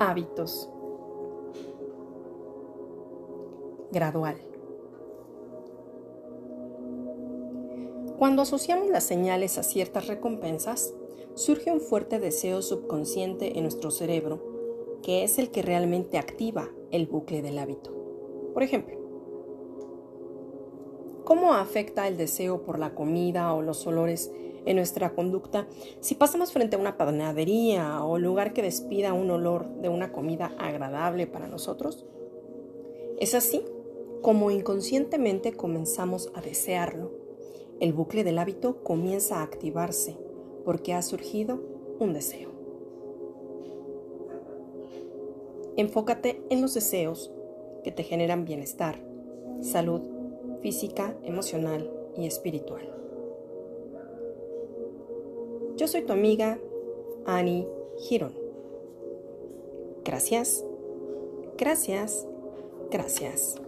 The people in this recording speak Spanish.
Hábitos. Gradual. Cuando asociamos las señales a ciertas recompensas, surge un fuerte deseo subconsciente en nuestro cerebro, que es el que realmente activa el bucle del hábito. Por ejemplo, ¿cómo afecta el deseo por la comida o los olores en nuestra conducta si pasamos frente a una panadería o lugar que despida un olor de una comida agradable para nosotros? Es así como inconscientemente comenzamos a desearlo. El bucle del hábito comienza a activarse porque ha surgido un deseo. Enfócate en los deseos que te generan bienestar, salud física, emocional y espiritual. Yo soy tu amiga Annie Giron. Gracias, gracias, gracias.